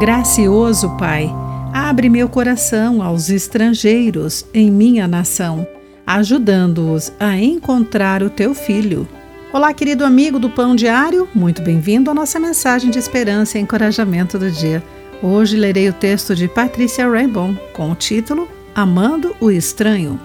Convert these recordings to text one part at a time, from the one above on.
Gracioso Pai, abre meu coração aos estrangeiros em minha nação, ajudando-os a encontrar o teu filho. Olá, querido amigo do Pão Diário, muito bem-vindo à nossa mensagem de esperança e encorajamento do dia. Hoje lerei o texto de Patrícia Rainbow com o título Amando o Estranho.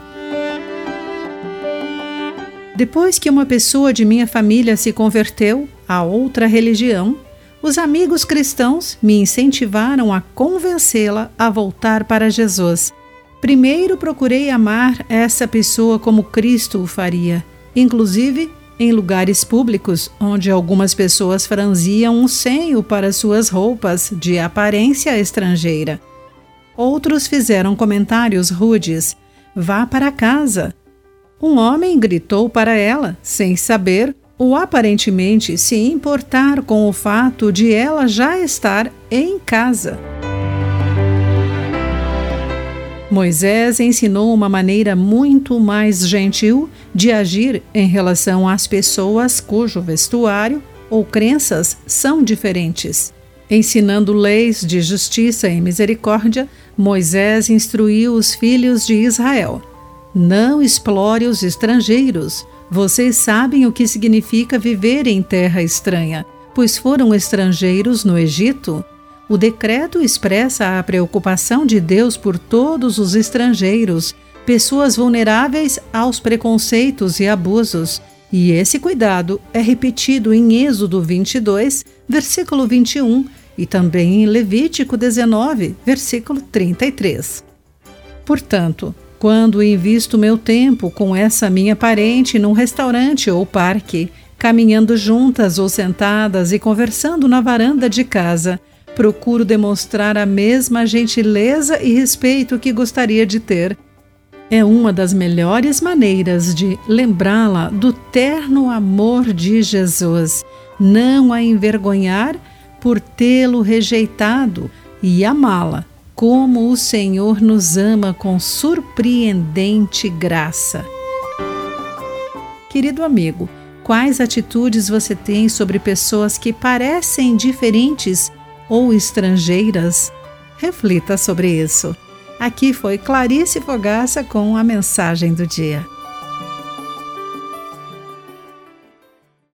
Depois que uma pessoa de minha família se converteu a outra religião, os amigos cristãos me incentivaram a convencê-la a voltar para Jesus. Primeiro procurei amar essa pessoa como Cristo o faria, inclusive em lugares públicos onde algumas pessoas franziam um senho para suas roupas de aparência estrangeira. Outros fizeram comentários rudes. Vá para casa. Um homem gritou para ela, sem saber ou aparentemente se importar com o fato de ela já estar em casa. Moisés ensinou uma maneira muito mais gentil de agir em relação às pessoas cujo vestuário ou crenças são diferentes. Ensinando leis de justiça e misericórdia, Moisés instruiu os filhos de Israel: Não explore os estrangeiros vocês sabem o que significa viver em terra estranha, pois foram estrangeiros no Egito. O decreto expressa a preocupação de Deus por todos os estrangeiros, pessoas vulneráveis aos preconceitos e abusos. E esse cuidado é repetido em Êxodo 22, versículo 21, e também em Levítico 19, versículo 33. Portanto, quando invisto meu tempo com essa minha parente num restaurante ou parque, caminhando juntas ou sentadas e conversando na varanda de casa, procuro demonstrar a mesma gentileza e respeito que gostaria de ter. É uma das melhores maneiras de lembrá-la do terno amor de Jesus, não a envergonhar por tê-lo rejeitado e amá-la como o Senhor nos ama com surpreendente graça. Querido amigo, quais atitudes você tem sobre pessoas que parecem diferentes ou estrangeiras? Reflita sobre isso. Aqui foi Clarice Fogaça com a mensagem do dia.